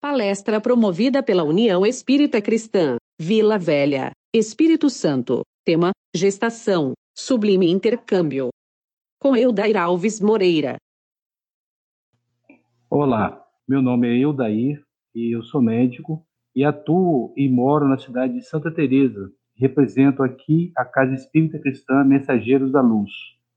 Palestra promovida pela União Espírita Cristã, Vila Velha, Espírito Santo. Tema: Gestação, Sublime Intercâmbio. Com Eudair Alves Moreira. Olá, meu nome é Eudair e eu sou médico e atuo e moro na cidade de Santa Teresa. Represento aqui a Casa Espírita Cristã Mensageiros da Luz.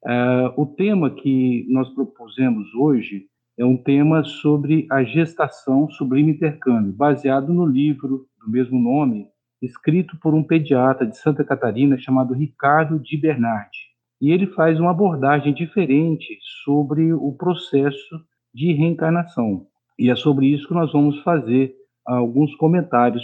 Uh, o tema que nós propusemos hoje é um tema sobre a gestação sublime intercâmbio, baseado no livro do mesmo nome, escrito por um pediatra de Santa Catarina chamado Ricardo Di Bernardi. E ele faz uma abordagem diferente sobre o processo de reencarnação. E é sobre isso que nós vamos fazer alguns comentários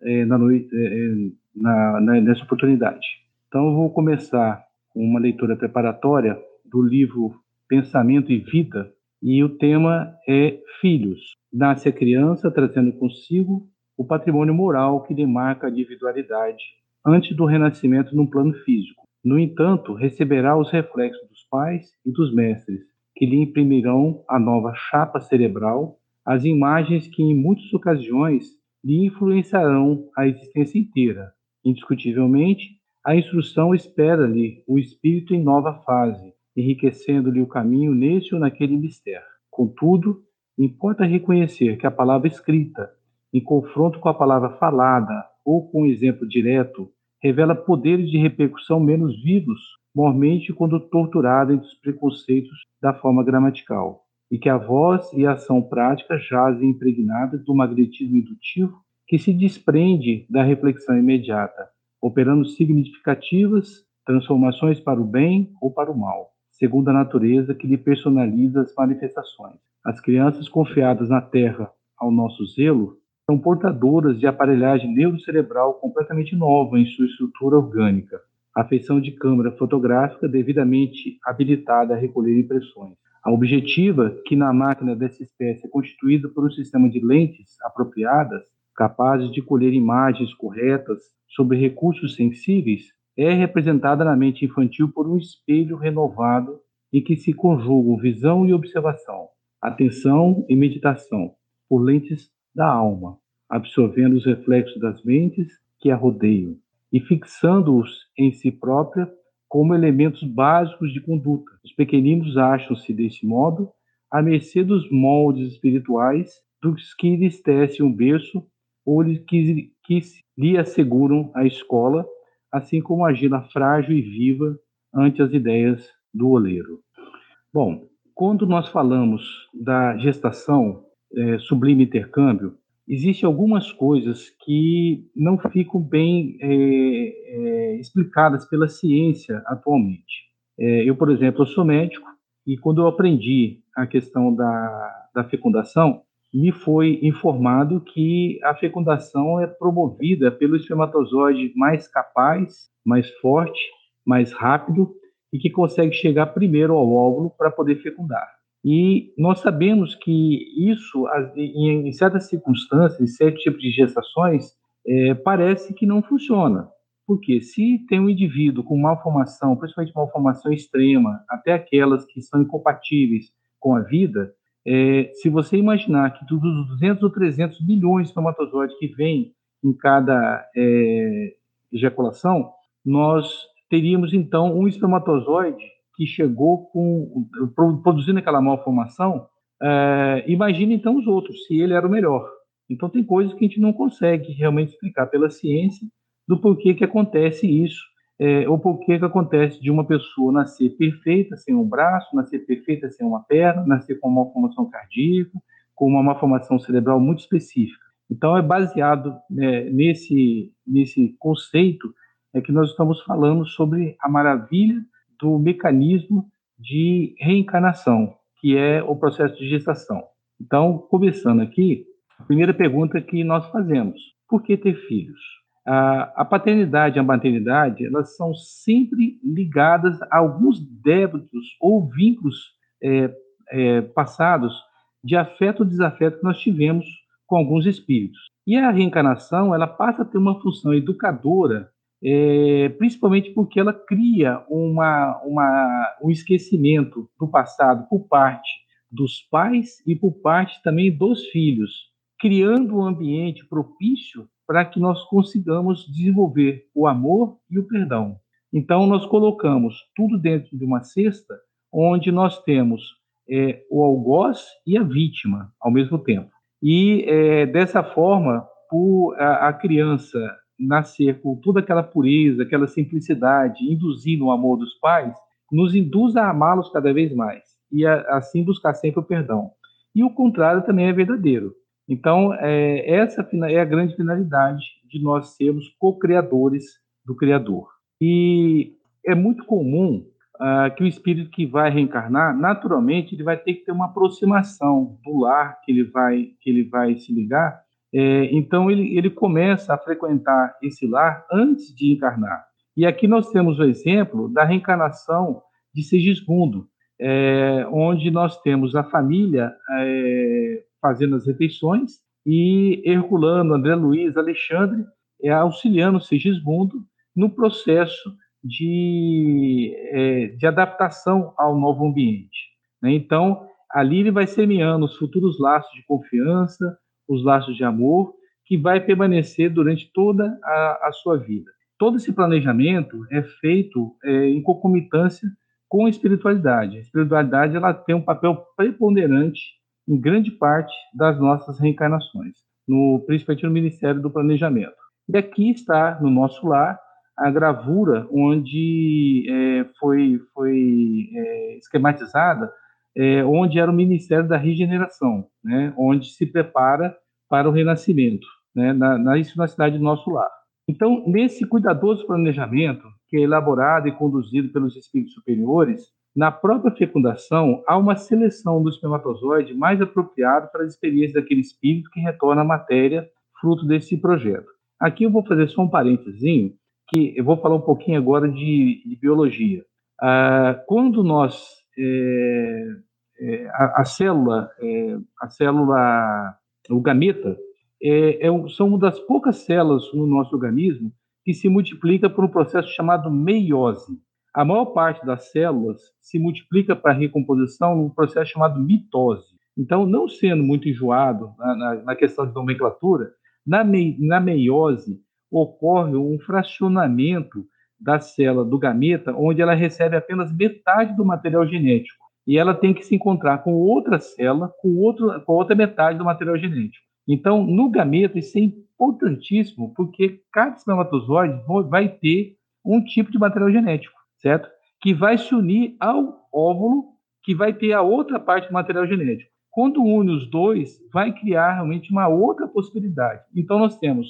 é, na noite, é, na, na, nessa oportunidade. Então, eu vou começar com uma leitura preparatória do livro Pensamento e Vida, e o tema é Filhos. Nasce a criança trazendo consigo o patrimônio moral que demarca a individualidade antes do renascimento num plano físico. No entanto, receberá os reflexos dos pais e dos mestres, que lhe imprimirão a nova chapa cerebral, as imagens que em muitas ocasiões lhe influenciarão a existência inteira. Indiscutivelmente, a instrução espera-lhe o espírito em nova fase, enriquecendo-lhe o caminho neste ou naquele mistério. Contudo, importa reconhecer que a palavra escrita, em confronto com a palavra falada ou com um exemplo direto, revela poderes de repercussão menos vivos, mormente quando torturada entre os preconceitos da forma gramatical, e que a voz e a ação prática jazem impregnadas do magnetismo indutivo que se desprende da reflexão imediata, operando significativas transformações para o bem ou para o mal segundo a natureza que lhe personaliza as manifestações. As crianças confiadas na Terra ao nosso zelo são portadoras de aparelhagem neurocerebral completamente nova em sua estrutura orgânica, a feição de câmera fotográfica devidamente habilitada a recolher impressões. A objetiva, que na máquina dessa espécie é constituída por um sistema de lentes apropriadas, capazes de colher imagens corretas sobre recursos sensíveis, é representada na mente infantil por um espelho renovado em que se conjugam visão e observação, atenção e meditação, por lentes da alma, absorvendo os reflexos das mentes que a rodeiam e fixando-os em si própria como elementos básicos de conduta. Os pequeninos acham-se, desse modo, à mercê dos moldes espirituais dos que lhes tecem um berço ou que, que lhe asseguram a escola assim como argila frágil e viva ante as ideias do oleiro. Bom, quando nós falamos da gestação é, sublime intercâmbio, existem algumas coisas que não ficam bem é, é, explicadas pela ciência atualmente. É, eu, por exemplo, eu sou médico e quando eu aprendi a questão da, da fecundação, me foi informado que a fecundação é promovida pelo espermatozoide mais capaz, mais forte, mais rápido e que consegue chegar primeiro ao óvulo para poder fecundar. E nós sabemos que isso, em certas circunstâncias, em certos tipos de gestações, é, parece que não funciona. Porque se tem um indivíduo com malformação, principalmente malformação extrema, até aquelas que são incompatíveis com a vida, é, se você imaginar que dos 200 ou 300 milhões de espermatozoides que vêm em cada é, ejaculação, nós teríamos então um espermatozoide que chegou com produzindo aquela malformação. É, imagine então os outros, se ele era o melhor. Então tem coisas que a gente não consegue realmente explicar pela ciência do porquê que acontece isso é, ou por que acontece de uma pessoa nascer perfeita sem um braço, nascer perfeita sem uma perna, nascer com uma malformação cardíaca, com uma malformação cerebral muito específica. Então, é baseado é, nesse, nesse conceito é que nós estamos falando sobre a maravilha do mecanismo de reencarnação, que é o processo de gestação. Então, começando aqui, a primeira pergunta que nós fazemos: por que ter filhos? A, paternidade e a maternidade elas são sempre ligadas a alguns débitos ou vínculos é, é, passados de afeto ou desafeto que nós tivemos com alguns espíritos. E a reencarnação ela passa a ter uma função educadora, é, principalmente porque ela cria uma, uma, um esquecimento do passado por parte dos pais e por parte também dos filhos, criando um ambiente propício para que nós consigamos desenvolver o amor e o perdão. Então, nós colocamos tudo dentro de uma cesta onde nós temos é, o algoz e a vítima ao mesmo tempo. E é, dessa forma, por a, a, criança nascer com toda aquela pureza, aquela simplicidade, induzindo o amor dos pais, nos induz a amá-los cada vez mais e a, assim buscar sempre o perdão. E o contrário também é verdadeiro. Então, é, essa é a grande finalidade de nós sermos co-criadores do Criador. E é muito comum uh, que o espírito que vai reencarnar, naturalmente, ele vai ter que ter uma aproximação do lar que ele vai, que ele vai se ligar. É, então, ele, ele começa a frequentar esse lar antes de encarnar. E aqui nós temos o exemplo da reencarnação de Segismundo, é, onde nós temos a família é, fazendo as refeições e Herculano, André Luiz, Alexandre é, auxiliando Segismundo no processo de, é, de adaptação ao novo ambiente. Né? Então, ali ele vai semeando os futuros laços de confiança, os laços de amor, que vai permanecer durante toda a, a sua vida. Todo esse planejamento é feito é, em concomitância com a espiritualidade. A espiritualidade ela tem um papel preponderante em grande parte das nossas reencarnações, no, principalmente no Ministério do Planejamento. E aqui está, no nosso lar, a gravura onde é, foi, foi é, esquematizada, é, onde era o Ministério da Regeneração, né, onde se prepara para o renascimento, né, na, na, isso na cidade do nosso lar. Então, nesse cuidadoso planejamento, que é elaborado e conduzido pelos espíritos superiores, na própria fecundação há uma seleção do espermatozoide mais apropriado para as experiências daquele espírito que retorna à matéria fruto desse projeto. Aqui eu vou fazer só um parênteses que eu vou falar um pouquinho agora de, de biologia. Ah, quando nós é, é, a, a, célula, é, a célula, o gameta, é, é são uma das poucas células no nosso organismo que se multiplica por um processo chamado meiose. A maior parte das células se multiplica para recomposição num processo chamado mitose. Então, não sendo muito enjoado na, na, na questão de nomenclatura, na, mei, na meiose, ocorre um fracionamento da célula do gameta, onde ela recebe apenas metade do material genético. E ela tem que se encontrar com outra célula, com, outro, com outra metade do material genético. Então, no gameta, isso é importantíssimo, porque cada espermatozoide vai ter um tipo de material genético, certo? Que vai se unir ao óvulo, que vai ter a outra parte do material genético. Quando une os dois, vai criar realmente uma outra possibilidade. Então, nós temos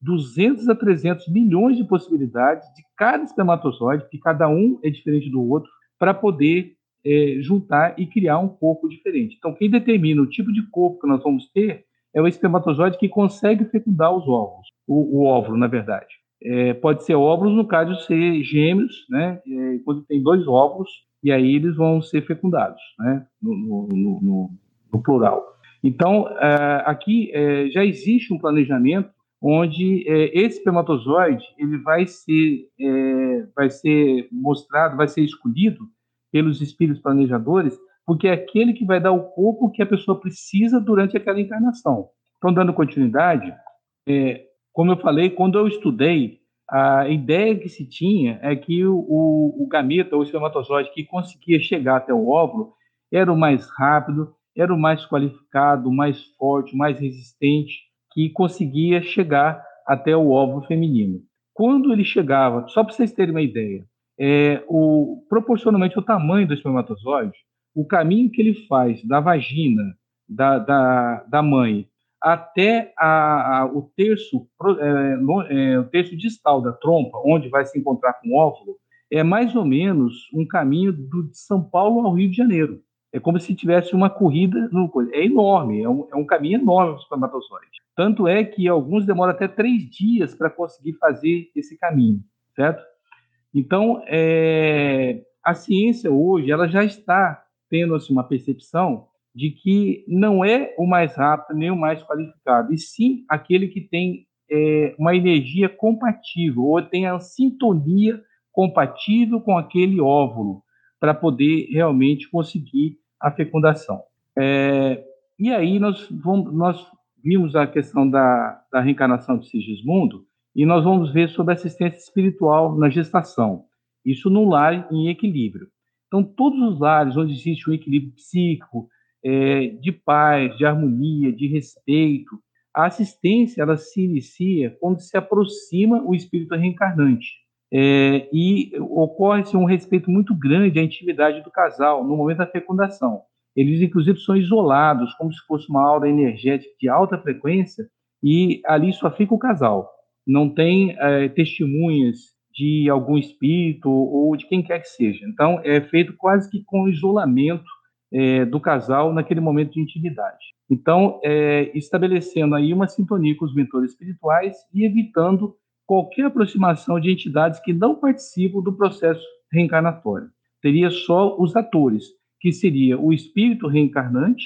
200 a 300 milhões de possibilidades de cada espermatozoide, que cada um é diferente do outro, para poder é, juntar e criar um corpo diferente. Então, quem determina o tipo de corpo que nós vamos ter é o espermatozoide que consegue fecundar os óvulos, o, o óvulo, na verdade. É, pode ser óvulos no caso ser gêmeos, né? É, quando tem dois óvulos, e aí eles vão ser fecundados, né? No, no, no, no plural. Então, é, aqui é, já existe um planejamento onde é, esse espermatozoide ele vai ser, é, vai ser mostrado, vai ser escolhido pelos espíritos planejadores, porque é aquele que vai dar o corpo que a pessoa precisa durante aquela encarnação. Então, dando continuidade, é, como eu falei, quando eu estudei, a ideia que se tinha é que o, o, o gameta, espermatozoide, que conseguia chegar até o óvulo, era o mais rápido, era o mais qualificado, o mais forte, o mais resistente, que conseguia chegar até o óvulo feminino. Quando ele chegava, só para vocês terem uma ideia, é, o, proporcionalmente ao tamanho do espermatozoide, o caminho que ele faz da vagina da, da, da mãe até a, a, o, terço, é, no, é, o terço distal da trompa, onde vai se encontrar com o óvulo, é mais ou menos um caminho do, de São Paulo ao Rio de Janeiro. É como se tivesse uma corrida, é enorme, é um, é um caminho enorme para o espermatozoide. Tanto é que alguns demoram até três dias para conseguir fazer esse caminho, certo? Então, é, a ciência hoje ela já está tendo assim, uma percepção de que não é o mais rápido nem o mais qualificado, e sim aquele que tem é, uma energia compatível, ou tem a sintonia compatível com aquele óvulo, para poder realmente conseguir a fecundação. É, e aí nós, vamos, nós vimos a questão da, da reencarnação de Sigismundo, e nós vamos ver sobre assistência espiritual na gestação. Isso no lar em equilíbrio. Então, todos os lares onde existe um equilíbrio psíquico, é, de paz, de harmonia, de respeito, a assistência ela se inicia quando se aproxima o espírito reencarnante. É, e ocorre-se um respeito muito grande à intimidade do casal no momento da fecundação. Eles, inclusive, são isolados, como se fosse uma aura energética de alta frequência, e ali só fica o casal. Não tem é, testemunhas de algum espírito ou de quem quer que seja. Então, é feito quase que com isolamento é, do casal naquele momento de intimidade. Então, é, estabelecendo aí uma sintonia com os mentores espirituais e evitando qualquer aproximação de entidades que não participam do processo reencarnatório. Teria só os atores, que seria o espírito reencarnante,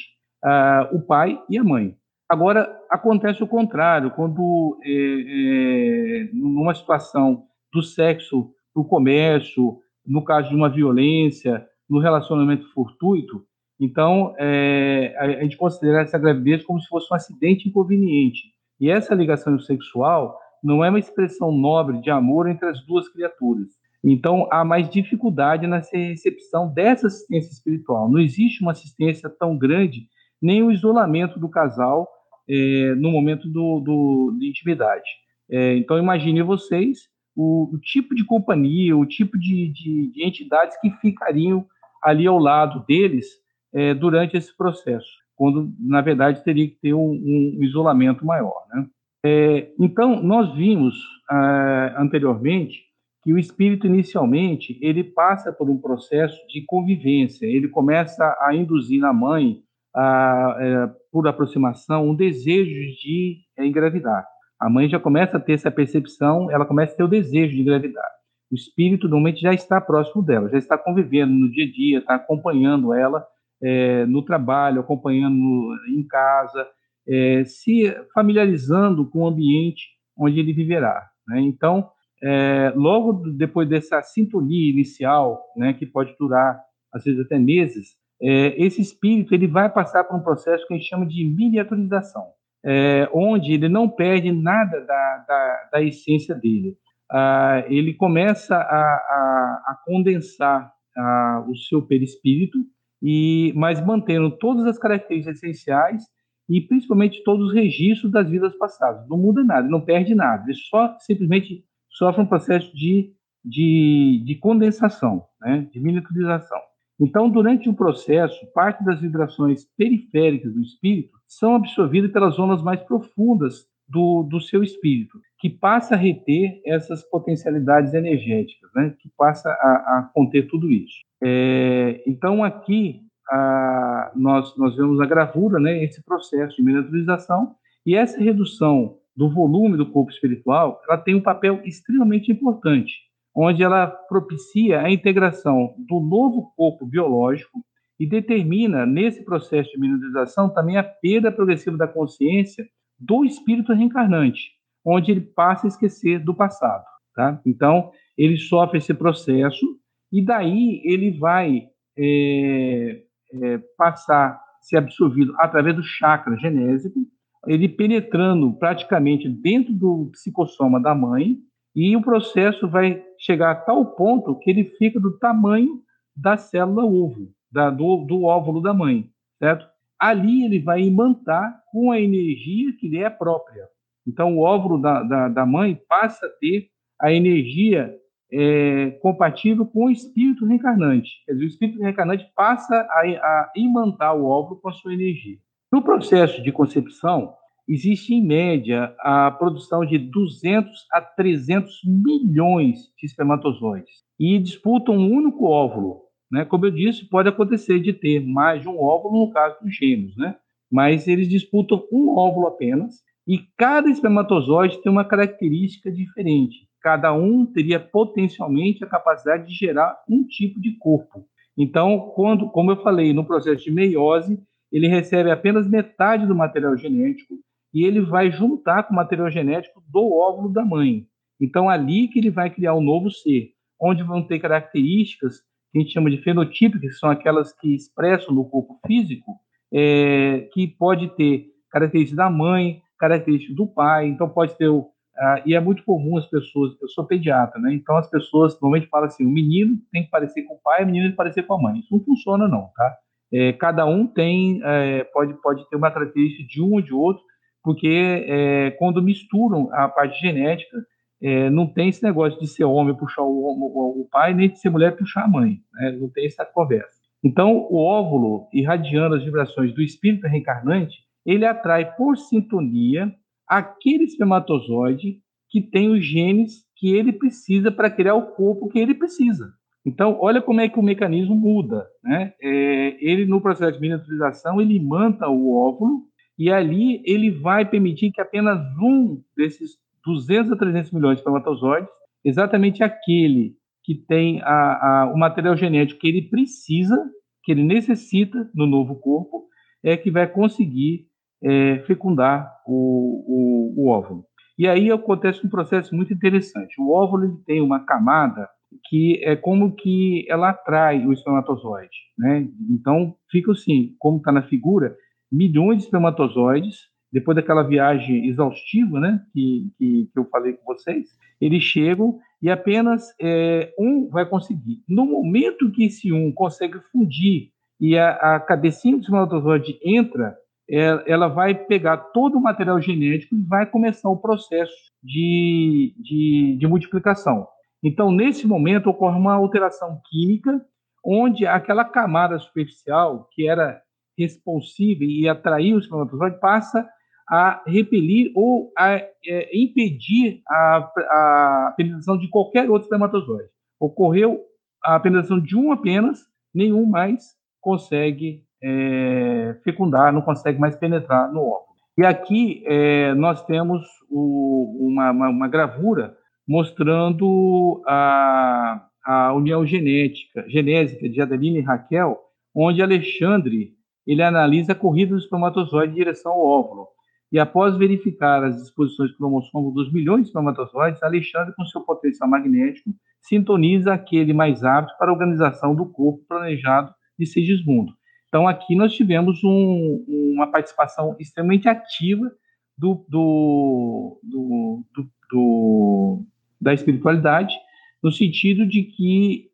o pai e a mãe. Agora, acontece o contrário, quando, é, é, numa situação do sexo para o comércio, no caso de uma violência, no relacionamento fortuito, então é, a gente considera essa gravidez como se fosse um acidente inconveniente. E essa ligação sexual não é uma expressão nobre de amor entre as duas criaturas. Então há mais dificuldade na recepção dessa assistência espiritual. Não existe uma assistência tão grande, nem o isolamento do casal é, no momento do, do de intimidade. É, então imagine vocês o, o tipo de companhia, o tipo de, de, de, entidades que ficariam ali ao lado deles é, durante esse processo, quando, na verdade, teria que ter um, um isolamento maior. Né? É, então, nós vimos ah, anteriormente que o espírito, inicialmente, ele passa por um processo de convivência, ele começa a induzir na mãe, a, é, por aproximação, um desejo de engravidar a mãe já começa a ter essa percepção, ela começa a ter o desejo de engravidar. O espírito normalmente já está próximo dela, já está convivendo no dia a dia, está acompanhando ela é, no trabalho, acompanhando em casa, é, se familiarizando com o ambiente onde ele viverá. Né? Então, é, logo depois dessa sintonia inicial, né, que pode durar às vezes até meses, é, esse espírito ele vai passar por um processo que a gente chama de miniaturização é, onde ele não perde nada da, da, da essência dele. Ah, ele começa a, a, a condensar ah, o seu perispírito, e, mas mantendo todas as características essenciais e principalmente todos os registros das vidas passadas. Não muda nada, não perde nada, ele só simplesmente sofre um processo de, de, de condensação, né, de miniaturização. Então, durante o processo, parte das vibrações periféricas do espírito são absorvidas pelas zonas mais profundas do, do seu espírito, que passa a reter essas potencialidades energéticas, né? que passa a, a conter tudo isso. É, então, aqui, a, nós, nós vemos a gravura, né? esse processo de miniaturização, e essa redução do volume do corpo espiritual, ela tem um papel extremamente importante onde ela propicia a integração do novo corpo biológico e determina, nesse processo de mineralização, também a perda progressiva da consciência do espírito reencarnante, onde ele passa a esquecer do passado. Tá? Então, ele sofre esse processo e daí ele vai é, é, passar ser absorvido através do chakra genésico, ele penetrando praticamente dentro do psicossoma da mãe, e o processo vai chegar a tal ponto que ele fica do tamanho da célula ovo, da, do, do óvulo da mãe, certo? Ali ele vai imantar com a energia que lhe é própria. Então, o óvulo da, da, da mãe passa a ter a energia é, compatível com o espírito reencarnante. Quer dizer, o espírito reencarnante passa a, a imantar o óvulo com a sua energia. No processo de concepção, existe em média a produção de 200 a 300 milhões de espermatozoides e disputam um único óvulo. Né? Como eu disse, pode acontecer de ter mais de um óvulo no caso dos gêmeos, né? mas eles disputam um óvulo apenas e cada espermatozoide tem uma característica diferente. Cada um teria potencialmente a capacidade de gerar um tipo de corpo. Então, quando, como eu falei, no processo de meiose, ele recebe apenas metade do material genético e ele vai juntar com o material genético do óvulo da mãe. Então, ali que ele vai criar um novo ser, onde vão ter características que a gente chama de fenotípicas, que são aquelas que expressam no corpo físico, é, que pode ter características da mãe, características do pai. Então, pode ter o. Uh, e é muito comum as pessoas. Eu sou pediatra, né? Então, as pessoas normalmente falam assim: o menino tem que parecer com o pai, o menino tem que parecer com a mãe. Isso não funciona, não, tá? É, cada um tem, é, pode, pode ter uma característica de um ou de outro, porque é, quando misturam a parte genética, é, não tem esse negócio de ser homem puxar o, o, o, pai, nem de ser mulher puxar a mãe. Né? Não tem essa conversa. Então, o óvulo, irradiando as vibrações do espírito reencarnante, ele atrai por sintonia aquele espermatozoide que tem os genes que ele precisa para criar o corpo que ele precisa. Então, olha como é que o mecanismo muda. Né? É, ele, no processo de miniaturização, ele manta o óvulo e ali ele vai permitir que apenas um desses 200 a 300 milhões de espermatozoides, exatamente aquele que tem a, a, o material genético que ele precisa, que ele necessita no novo corpo, é que vai conseguir é, fecundar o, o, o, óvulo. E aí acontece um processo muito interessante. O óvulo tem uma camada que é como que ela atrai o espermatozoide, né? Então fica assim, como está na figura, milhões de espermatozoides depois daquela viagem exaustiva, né, que, que, que eu falei com vocês, eles chegam e apenas é, um vai conseguir. No momento que esse um consegue fundir e a, a cabecinha do espermatozoide entra, ela vai pegar todo o material genético e vai começar o processo de, de, de multiplicação. Então, nesse momento, ocorre uma alteração química, onde aquela camada superficial, que era responsiva e atrair o espermatozoide, passa a repelir ou a é, impedir a, a penetração de qualquer outro espermatozoide. Ocorreu a penetração de um apenas, nenhum mais consegue é, fecundar, não consegue mais penetrar no óvulo. E aqui é, nós temos o, uma, uma, uma, gravura mostrando a, a união genética, genésica de Adelina e Raquel, onde Alexandre ele analisa a corrida do espermatozoide em direção ao óvulo. E após verificar as disposições cromossômicas dos milhões de espermatozoides, Alexandre, com seu potencial magnético, sintoniza aquele mais apto para a organização do corpo planejado de Sigismundo. Então, aqui nós tivemos um, uma participação extremamente ativa do, do, do, do, da espiritualidade, no sentido de que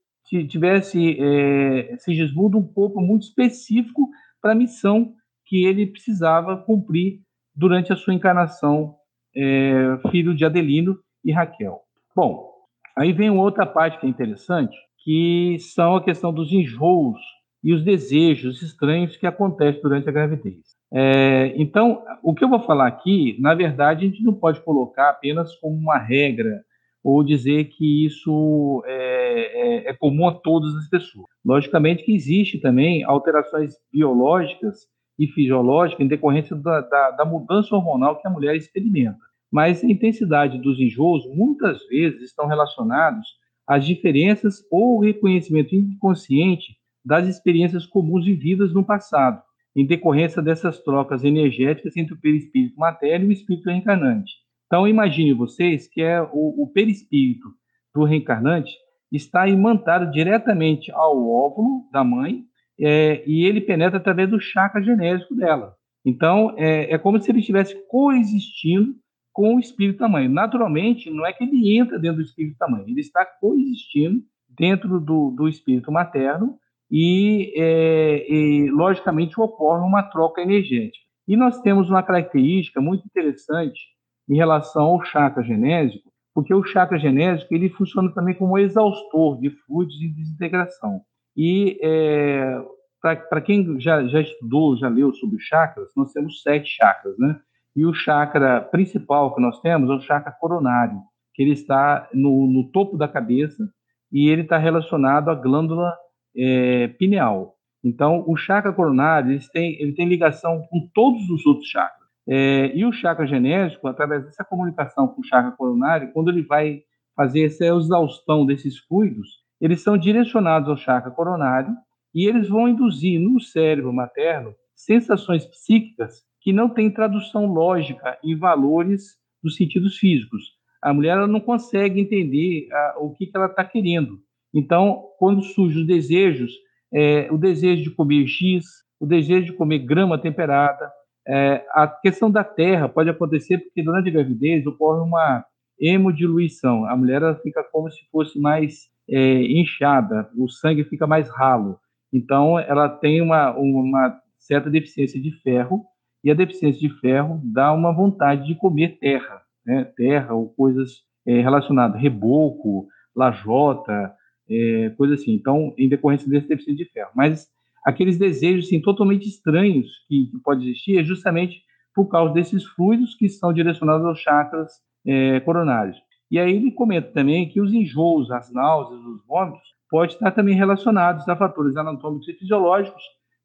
tivesse é, Sigismundo um corpo muito específico para a missão que ele precisava cumprir durante a sua encarnação, é, filho de Adelino e Raquel. Bom, aí vem outra parte que é interessante, que são a questão dos enjoos e os desejos estranhos que acontecem durante a gravidez. É, então, o que eu vou falar aqui, na verdade, a gente não pode colocar apenas como uma regra ou dizer que isso é, é, é comum a todas as pessoas. Logicamente que existe também alterações biológicas e fisiológica em decorrência da, da, da mudança hormonal que a mulher experimenta. Mas a intensidade dos enjoos muitas vezes estão relacionados às diferenças ou reconhecimento inconsciente das experiências comuns vividas no passado, em decorrência dessas trocas energéticas entre o perispírito materno e o espírito reencarnante. Então, imagine vocês que é o, o perispírito do reencarnante está imantado diretamente ao óvulo da mãe é, e ele penetra através do chakra genésico dela. Então, é, é, como se ele estivesse coexistindo com o espírito da mãe. Naturalmente, não é que ele entra dentro do espírito da mãe, ele está coexistindo dentro do, do espírito materno e, é, e, logicamente, ocorre uma troca energética. E nós temos uma característica muito interessante em relação ao chakra genésico, porque o chakra genésico ele funciona também como exaustor de fluidos de desintegração. E é, para quem já, já estudou, já leu sobre chakras, nós temos sete chakras, né? E o chakra principal que nós temos é o chakra coronário, que ele está no, no topo da cabeça e ele está relacionado à glândula é, pineal. Então, o chakra coronário ele tem, ele tem ligação com todos os outros chakras. É, e o chakra genésico, através dessa comunicação com o chakra coronário, quando ele vai fazer essa exaustão desses fluidos, eles são direcionados ao chakra coronário e eles vão induzir no cérebro materno sensações psíquicas que não têm tradução lógica em valores dos sentidos físicos. A mulher não consegue entender a, o que, que ela está querendo. Então, quando surgem os desejos, é, o desejo de comer X, o desejo de comer grama temperada, É, a questão da terra pode acontecer porque durante a gravidez ocorre uma hemodiluição. A mulher fica como se fosse mais é, inchada, o sangue fica mais ralo. Então, ela tem uma, uma certa deficiência de ferro, e a deficiência de ferro dá uma vontade de comer terra, né? terra ou coisas é, relacionadas, reboco, lajota, é, coisa assim. Então, em decorrência dessa deficiência de ferro. Mas aqueles desejos assim, totalmente estranhos que, que pode existir é justamente por causa desses fluidos que são direcionados aos chakras é, coronários. E aí ele comenta também que os enjoos, as náuseas, os vômitos, podem estar também relacionados a fatores anatômicos e fisiológicos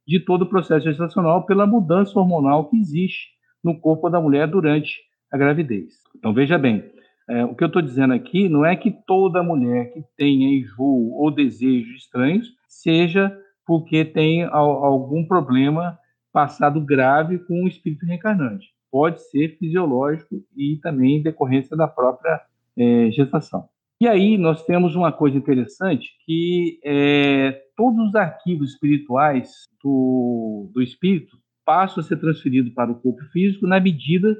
de todo o processo gestacional pela mudança hormonal que existe no corpo da mulher durante a gravidez. Então, veja bem, é, o que eu estou dizendo aqui não é que toda mulher que tenha enjoo ou desejos estranhos seja porque tem algum problema passado grave com o espírito reencarnante. Pode ser fisiológico e também decorrência da própria é, gestação. E aí nós temos uma coisa interessante que é, todos os arquivos espirituais do, do espírito passam a ser transferidos para o corpo físico na medida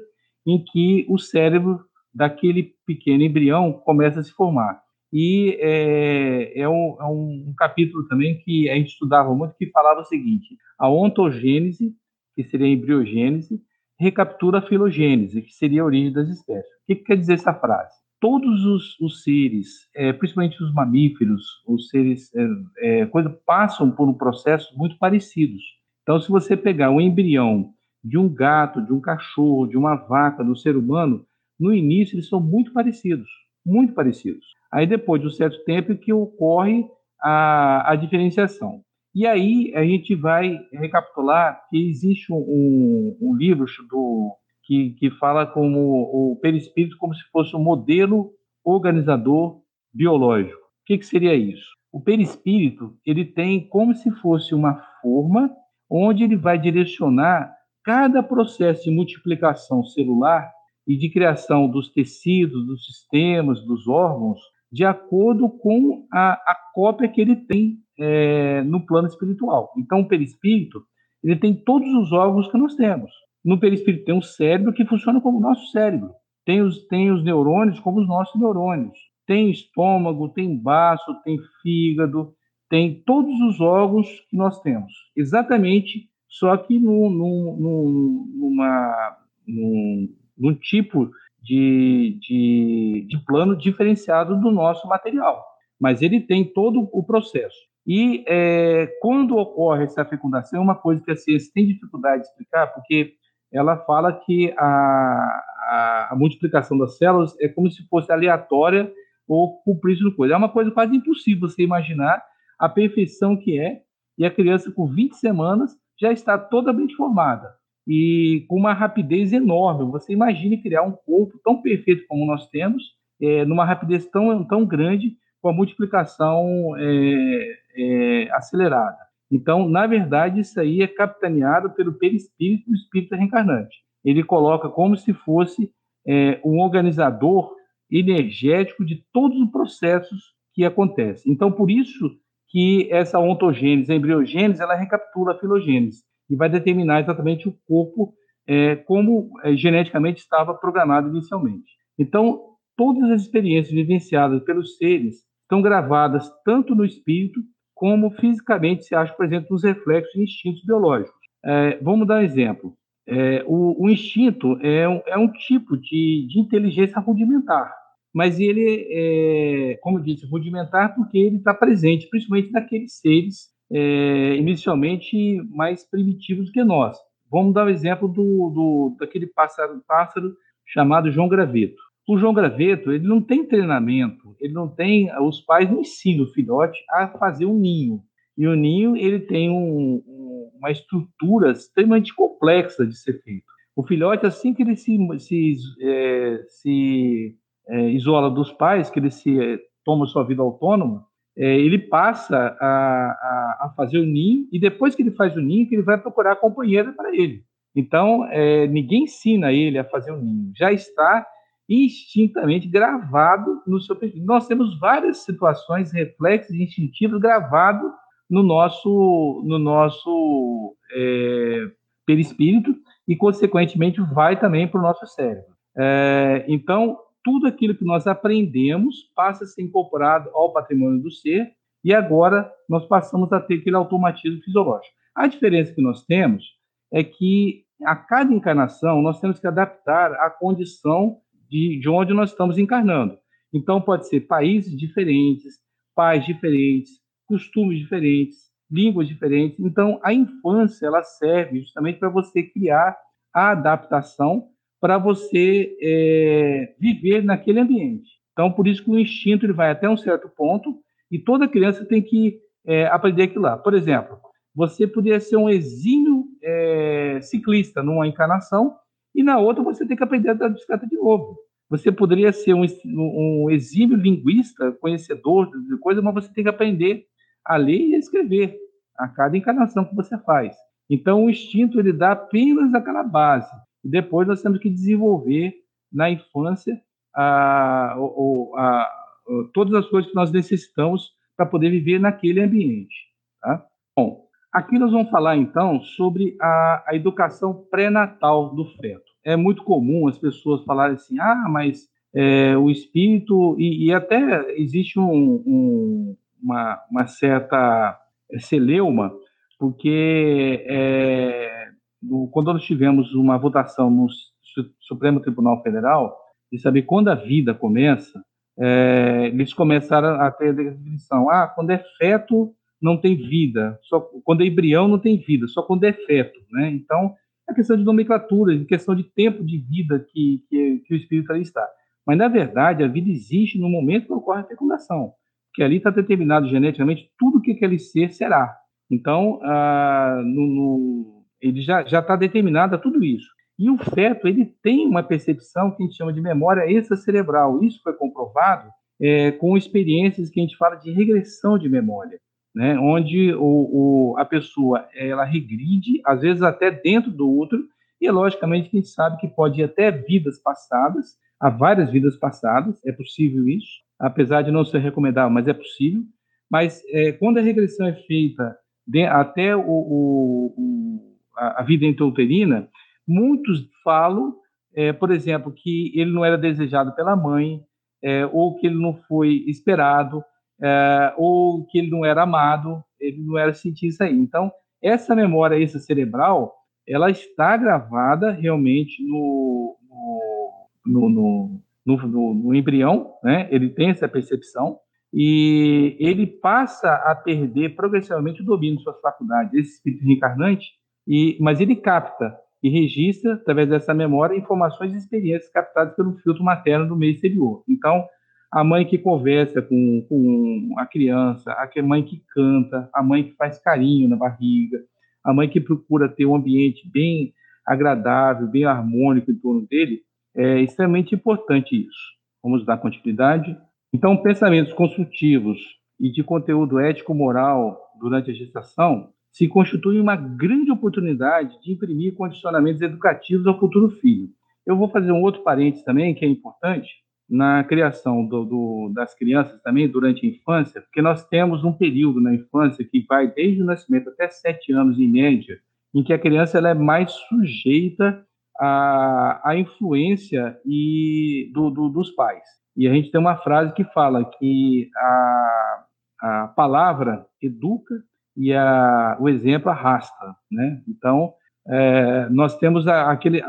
em que o cérebro daquele pequeno embrião começa a se formar. E é, é, um, é, um, capítulo também que a gente estudava muito, que falava o seguinte: a ontogênese, que seria a embriogênese, recaptura a filogênese, que seria a origem das espécies. O que, que quer dizer essa frase? Todos os, os seres, é, principalmente os mamíferos, os seres, é, é coisa, passam por um processo muito parecidos. Então, se você pegar um embrião de um gato, de um cachorro, de uma vaca, do ser humano, no início eles são muito parecidos, muito parecidos. Aí depois de um certo tempo que ocorre a, a diferenciação. E aí a gente vai recapitular que existe um, um livro do, que, que fala como o perispírito como se fosse um modelo organizador biológico. O que, que seria isso? O perispírito ele tem como se fosse uma forma onde ele vai direcionar cada processo de multiplicação celular e de criação dos tecidos, dos sistemas, dos órgãos, de acordo com a, a cópia que ele tem é, no plano espiritual. Então, o perispírito ele tem todos os órgãos que nós temos. No perispírito tem um cérebro que funciona como o nosso cérebro. Tem os, tem os neurônios como os nossos neurônios. Tem estômago, tem baço, tem fígado, tem todos os órgãos que nós temos. Exatamente, só que num, num, numa, num, num tipo de, de, de plano diferenciado do nosso material. Mas ele tem todo o processo. E é, quando ocorre essa fecundação, é uma coisa que a ciência tem dificuldade de explicar, porque ela fala que a, a, a multiplicação das células é como se fosse aleatória ou cumprisse no coisa. É uma coisa quase impossível você imaginar a perfeição que é, e a criança com 20 semanas já está totalmente formada e com uma rapidez enorme. Você imagine criar um corpo tão perfeito como nós temos, é, numa rapidez tão, tão grande, com a multiplicação é, é, acelerada. Então, na verdade, isso aí é capitaneado pelo perispírito do espírito reencarnante. Ele coloca como se fosse é, um organizador energético de todos os processos que acontecem. Então, por isso que essa ontogênese, a embriogênese, ela recapitula a filogênese e vai determinar exatamente o corpo é, como é, geneticamente estava programado inicialmente. Então, todas as experiências vivenciadas pelos seres estão gravadas tanto no espírito como fisicamente se acha presente nos reflexos e instintos biológicos. É, vamos dar um exemplo. É, o, o, instinto é um, é um tipo de, de, inteligência rudimentar, mas ele é, como eu disse, rudimentar porque ele está presente, principalmente naqueles seres é, inicialmente mais primitivos que nós. Vamos dar o um exemplo do, do, daquele pássaro, pássaro chamado João Graveto. O João Graveto ele não tem treinamento, ele não tem, os pais não ensinam o filhote a fazer um ninho. E o ninho ele tem um, um, uma estrutura extremamente complexa de ser feito. O filhote, assim que ele se, se, é, se é, isola dos pais, que ele se é, toma sua vida autônoma, é, ele passa a, a, a, fazer o ninho e depois que ele faz o ninho, que ele vai procurar a companheira para ele. Então, é, ninguém ensina ele a fazer o ninho, já está instintamente gravado no seu perfil. Nós temos várias situações, reflexos instintivos gravados no nosso, no nosso é, perispírito e, consequentemente, vai também para o nosso cérebro. É, então, tudo aquilo que nós aprendemos passa a ser incorporado ao patrimônio do ser e agora nós passamos a ter aquele automatismo fisiológico. A diferença que nós temos é que a cada encarnação nós temos que adaptar à condição de, de onde nós estamos encarnando. Então, pode ser países diferentes, pais diferentes, costumes diferentes, línguas diferentes. Então, a infância ela serve justamente para você criar a adaptação para você é, viver naquele ambiente. Então, por isso que o instinto ele vai até um certo ponto e toda criança tem que é, aprender aquilo lá. Por exemplo, você poderia ser um exímio é, ciclista numa encarnação e na outra você tem que aprender a dar bicicleta de novo. Você poderia ser um, um exímio linguista, conhecedor de coisas, mas você tem que aprender a ler e a escrever a cada encarnação que você faz. Então, o instinto ele dá apenas aquela base. Depois nós temos que desenvolver na infância a, a, a, todas as coisas que nós necessitamos para poder viver naquele ambiente. Tá? Bom, aqui nós vamos falar então sobre a, a educação pré-natal do feto. É muito comum as pessoas falarem assim: ah, mas é, o espírito, e, e até existe um, um, uma, uma certa celeuma, porque é, quando nós tivemos uma votação no Supremo Tribunal Federal, de saber quando a vida começa, é, eles começaram a ter a definição, ah, quando é feto não tem vida, só quando é embrião não tem vida, só quando é feto, né? Então, é questão de nomenclatura, de questão de tempo de vida que, que, que o espírito ali está. Mas, na verdade, a vida existe no momento que ocorre a fecundação que ali está determinado geneticamente tudo que aquele ser será. Então, ah, no, no, ele já está determinado a tudo isso. E o feto ele tem uma percepção que a gente chama de memória extracerebral. Isso foi comprovado é, com experiências que a gente fala de regressão de memória, né? onde o, o, a pessoa ela regride, às vezes até dentro do outro, e logicamente a gente sabe que pode ir até vidas passadas, há várias vidas passadas, é possível isso, apesar de não ser recomendável, mas é possível. Mas é, quando a regressão é feita de, até o, o, a, vida intrauterina, muitos falam, é, por exemplo, que ele não era desejado pela mãe, é, ou que ele não foi esperado, é, ou que ele não era amado, ele não era isso aí. Então, essa memória essa cerebral, ela está gravada realmente no, no, no no, no, no embrião, né? ele tem essa percepção, e ele passa a perder progressivamente o domínio de suas faculdades, esse espírito reencarnante, e, mas ele capta e registra, através dessa memória, informações e experiências captadas pelo filtro materno do meio exterior. Então, a mãe que conversa com, com a criança, a mãe que canta, a mãe que faz carinho na barriga, a mãe que procura ter um ambiente bem agradável, bem harmônico em torno dele, é extremamente importante isso. Vamos dar continuidade. Então, pensamentos construtivos e de conteúdo ético-moral durante a gestação se constituem uma grande oportunidade de imprimir condicionamentos educativos ao futuro filho. Eu vou fazer um outro parênteses também, que é importante, na criação do, do, das crianças também durante a infância, porque nós temos um período na infância que vai desde o nascimento até sete anos em média, em que a criança ela é mais sujeita a, a influência e do, dos pais. E a gente tem uma frase que fala que a, a palavra educa e a, o exemplo arrasta, né? Então, é, nós temos a, aquele, a,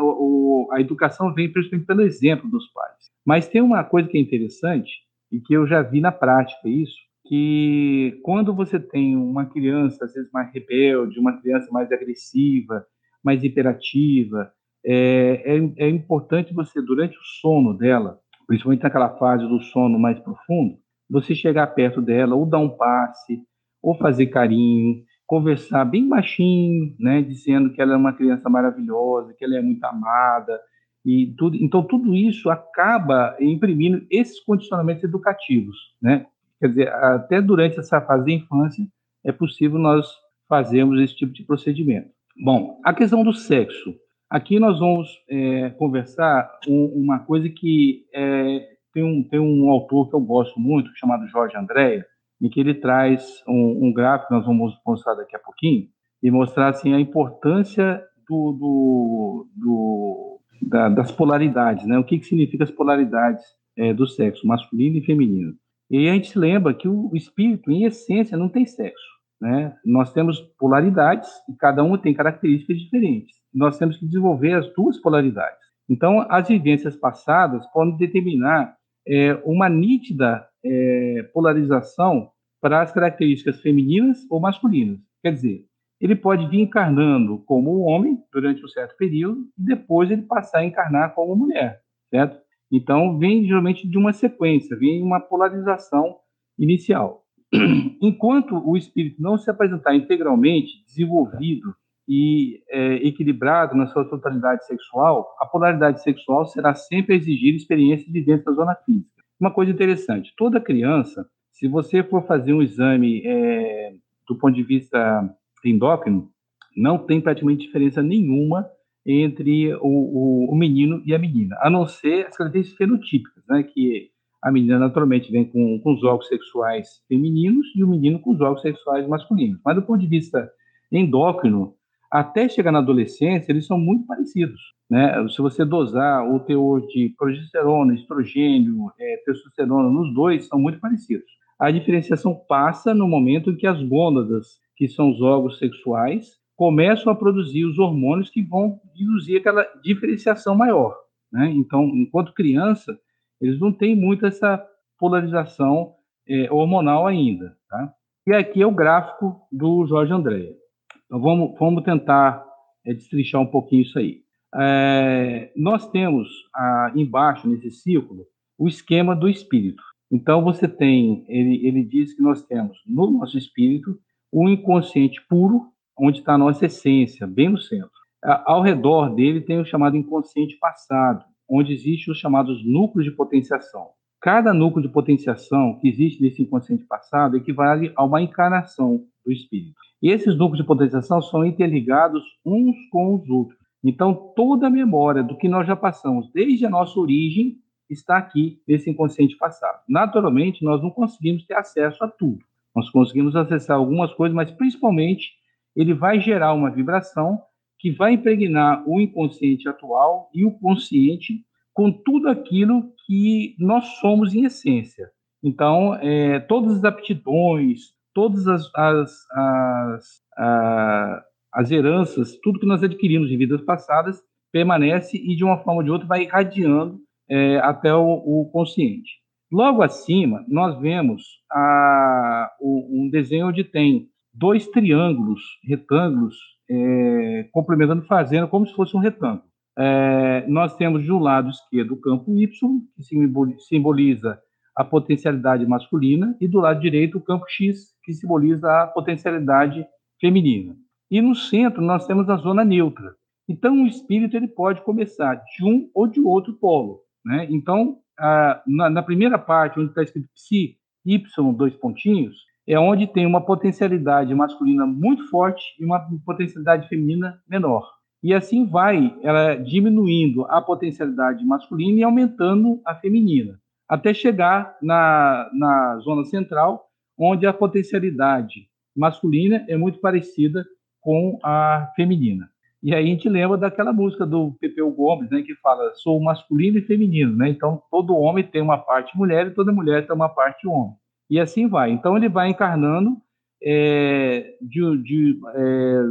a educação vem principalmente pelo exemplo dos pais. Mas tem uma coisa que é interessante e que eu já vi na prática isso, que quando você tem uma criança às vezes mais rebelde, uma criança mais agressiva, mais hiperativa, é, é, é importante você, durante o sono dela, principalmente naquela fase do sono mais profundo, você chegar perto dela, ou dar um passe, ou fazer carinho, conversar bem baixinho, né, dizendo que ela é uma criança maravilhosa, que ela é muito amada, e tudo. Então tudo isso acaba imprimindo esses condicionamentos educativos, né? Quer dizer, até durante essa fase da infância é possível nós fazermos esse tipo de procedimento. Bom, a questão do sexo. Aqui nós vamos é, conversar um, uma coisa que é, tem, um, tem um autor que eu gosto muito, chamado Jorge Andréa, em que ele traz um, um gráfico, nós vamos mostrar daqui a pouquinho, e mostrar assim, a importância do, do, do da, das polaridades, né? O que, que significa as polaridades é, do sexo, masculino e feminino. E a gente lembra que o espírito, em essência, não tem sexo. Né? Nós temos polaridades e cada uma tem características diferentes. Nós temos que desenvolver as duas polaridades. Então, as vivências passadas podem determinar é, uma nítida é, polarização para as características femininas ou masculinas. Quer dizer, ele pode vir encarnando como homem durante um certo período e depois ele passar a encarnar como mulher, certo? Então, vem geralmente de uma sequência, vem uma polarização inicial. Enquanto o espírito não se apresentar integralmente desenvolvido e é, equilibrado na sua totalidade sexual, a polaridade sexual será sempre exigir experiências de dentro da zona física. Uma coisa interessante: toda criança, se você for fazer um exame é, do ponto de vista endócrino, não tem praticamente diferença nenhuma entre o, o, o menino e a menina, a não ser as características fenotípicas, né, que a menina naturalmente vem com, com os órgãos sexuais femininos e o menino com os órgãos sexuais masculinos. Mas do ponto de vista endócrino, até chegar na adolescência, eles são muito parecidos. Né? Se você dosar o teor de progesterona, estrogênio, é, testosterona nos dois, são muito parecidos. A diferenciação passa no momento em que as gônadas, que são os órgãos sexuais, começam a produzir os hormônios que vão induzir aquela diferenciação maior. Né? Então, enquanto criança, eles não têm muito essa polarização é, hormonal ainda. Tá? E aqui é o gráfico do Jorge Andréa. Então, vamos, vamos tentar é, destrinchar um pouquinho isso aí. É, nós temos ah, embaixo, nesse círculo, o esquema do espírito. Então, você tem, ele, ele diz que nós temos no nosso espírito o inconsciente puro, onde está a nossa essência, bem no centro. Ao redor dele tem o chamado inconsciente passado, onde existem os chamados núcleos de potenciação. Cada núcleo de potenciação que existe nesse inconsciente passado equivale a uma encarnação do espírito. E esses núcleos de potenciação são interligados uns com os outros. Então, toda a memória do que nós já passamos desde a nossa origem está aqui nesse inconsciente passado. Naturalmente, nós não conseguimos ter acesso a tudo. Nós conseguimos acessar algumas coisas, mas principalmente ele vai gerar uma vibração que vai impregnar o inconsciente atual e o consciente com tudo aquilo que nós somos em essência. Então, é, todas as aptidões, todas as, as, as, as heranças, tudo que nós adquirimos em vidas passadas, permanece e, de uma forma ou de outra, vai irradiando é, até o, o, consciente. Logo acima, nós vemos a, o, um desenho onde tem dois triângulos, retângulos, é, complementando, fazendo como se fosse um retângulo. É, nós temos de um lado esquerdo o campo Y, que simboliza a potencialidade masculina, e do lado direito o campo X, que simboliza a potencialidade feminina. E no centro nós temos a zona neutra. Então o espírito ele pode começar de um ou de outro polo. Né? Então, a, na, na, primeira parte, onde está escrito psi, Y, dois pontinhos, é onde tem uma potencialidade masculina muito forte e uma potencialidade feminina menor. E assim vai ela diminuindo a potencialidade masculina e aumentando a feminina, até chegar na, na zona central, onde a potencialidade masculina é muito parecida com a feminina. E aí a gente lembra daquela música do Pepeu Gomes, né, que fala sou masculino e feminino, né? Então todo homem tem uma parte mulher e toda mulher tem uma parte homem e assim vai. Então ele vai encarnando é, de, de é,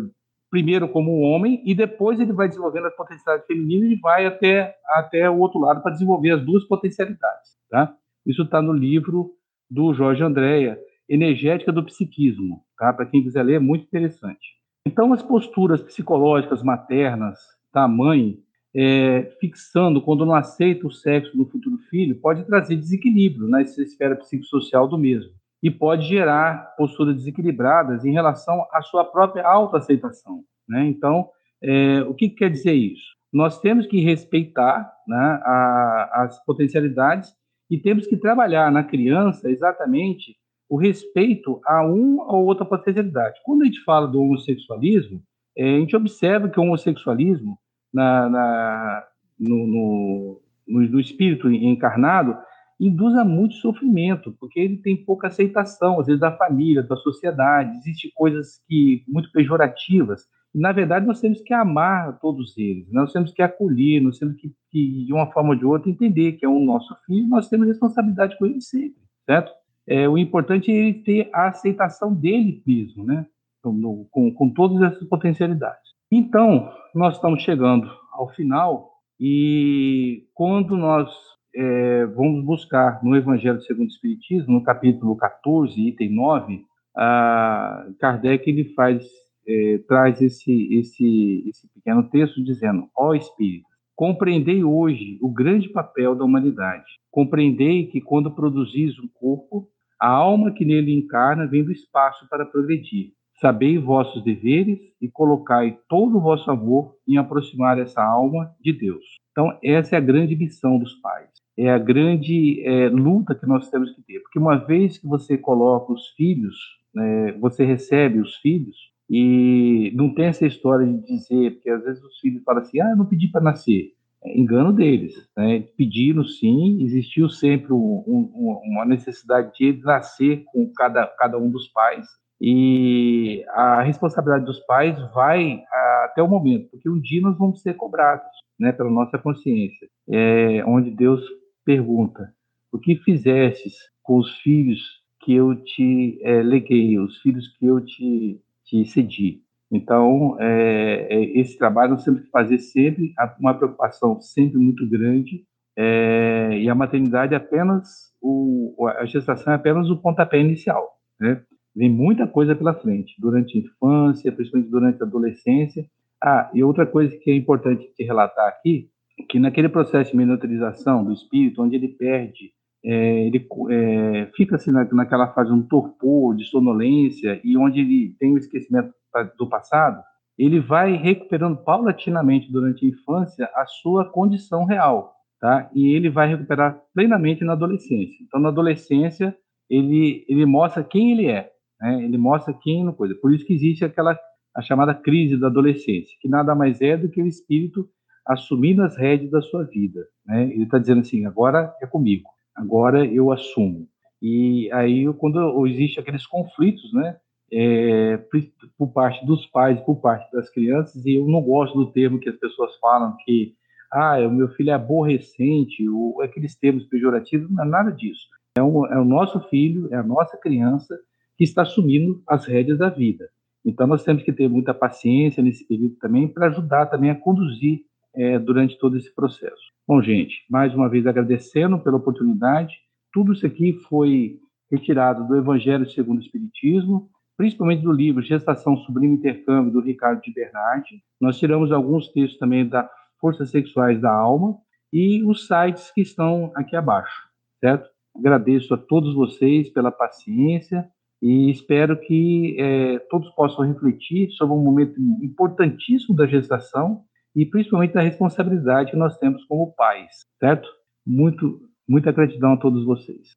primeiro como homem e depois ele vai desenvolvendo a potencialidade feminina e vai até até o outro lado para desenvolver as duas potencialidades, tá? Isso está no livro do Jorge Andréa, Energética do Psiquismo, tá? Para quem quiser ler, é muito interessante. Então as posturas psicológicas maternas da mãe é, fixando quando não aceita o sexo do futuro filho, pode trazer desequilíbrio na esfera psicossocial do mesmo e pode gerar posturas desequilibradas em relação à sua própria autoaceitação. Né? Então, é, o que, que, quer dizer isso? Nós temos que respeitar né, a, as potencialidades e temos que trabalhar na criança exatamente o respeito a uma ou outra potencialidade. Quando a gente fala do homossexualismo, é, a gente observa que o homossexualismo na, na no, no, no, no, espírito encarnado induz a muito sofrimento, porque ele tem pouca aceitação, às vezes, da família, da sociedade, existem coisas que muito pejorativas Na verdade, nós temos que amar todos eles, nós temos que acolher, nós temos que, que de uma forma ou de outra, entender que é o nosso filho, nós temos responsabilidade com ele sempre, certo? É, o importante é ele ter a aceitação dele mesmo, né? Então, no, com, com todas essas potencialidades. Então, nós estamos chegando ao final e quando nós é, vamos buscar no Evangelho segundo o Espiritismo, no capítulo 14, item 9, a Kardec ele faz, é, traz esse, esse, esse pequeno texto dizendo: Ó Espírito, compreendei hoje o grande papel da humanidade. Compreendei que quando produzis um corpo, a alma que nele encarna vem do espaço para progredir. Sabei vossos deveres e colocai todo o vosso amor em aproximar essa alma de Deus. Então, essa é a grande missão dos pais. É a grande é, luta que nós temos que ter. Porque uma vez que você coloca os filhos, né, você recebe os filhos, e não tem essa história de dizer, porque às vezes os filhos falam assim: ah, eu não pedi para nascer engano deles. Né? Pediram sim, existiu sempre um, um, uma necessidade de nascer com cada, cada um dos pais, e a responsabilidade dos pais vai até o momento, porque um dia nós vamos ser cobrados né, pela nossa consciência, é, onde Deus pergunta: o que fizestes com os filhos que eu te é, leguei, os filhos que eu te, te cedi? Então, é, é, esse trabalho que fazer sempre, uma preocupação sempre muito grande, é, e a maternidade é apenas, o, a gestação é apenas o pontapé inicial, né? Vem muita coisa pela frente, durante a infância, principalmente durante a adolescência. Ah, e outra coisa que é importante te relatar aqui, que naquele processo de miniaturização do espírito, onde ele perde, é, ele é, fica assim na, naquela fase de um torpor, de sonolência, e onde ele tem o esquecimento do passado, ele vai recuperando paulatinamente durante a infância a sua condição real, tá? E ele vai recuperar plenamente na adolescência. Então, na adolescência, ele ele mostra quem ele é, né? Ele mostra quem não coisa. Por isso que existe aquela a chamada crise da adolescência, que nada mais é do que o espírito assumindo as rédeas da sua vida, né? Ele está dizendo assim: agora é comigo, agora eu assumo. E aí, quando existe aqueles conflitos, né? é, por parte dos pais, por parte das crianças, e eu não gosto do termo que as pessoas falam que ah, o meu filho é aborrecente, ou aqueles termos pejorativos, não é nada disso. É, um, é o nosso filho, é a nossa criança que está assumindo as rédeas da vida. Então nós temos que ter muita paciência nesse período também para ajudar também a conduzir é, durante todo esse processo. Bom, gente, mais uma vez agradecendo pela oportunidade. Tudo isso aqui foi retirado do Evangelho segundo o Espiritismo, principalmente do livro Gestação Sublime Intercâmbio, do Ricardo de Bernardi. Nós tiramos alguns textos também da Forças Sexuais da Alma e os sites que estão aqui abaixo, certo? Agradeço a todos vocês pela paciência e espero que é, todos possam refletir sobre um momento importantíssimo da gestação e principalmente da responsabilidade que nós temos como pais, certo? Muito, muita gratidão a todos vocês.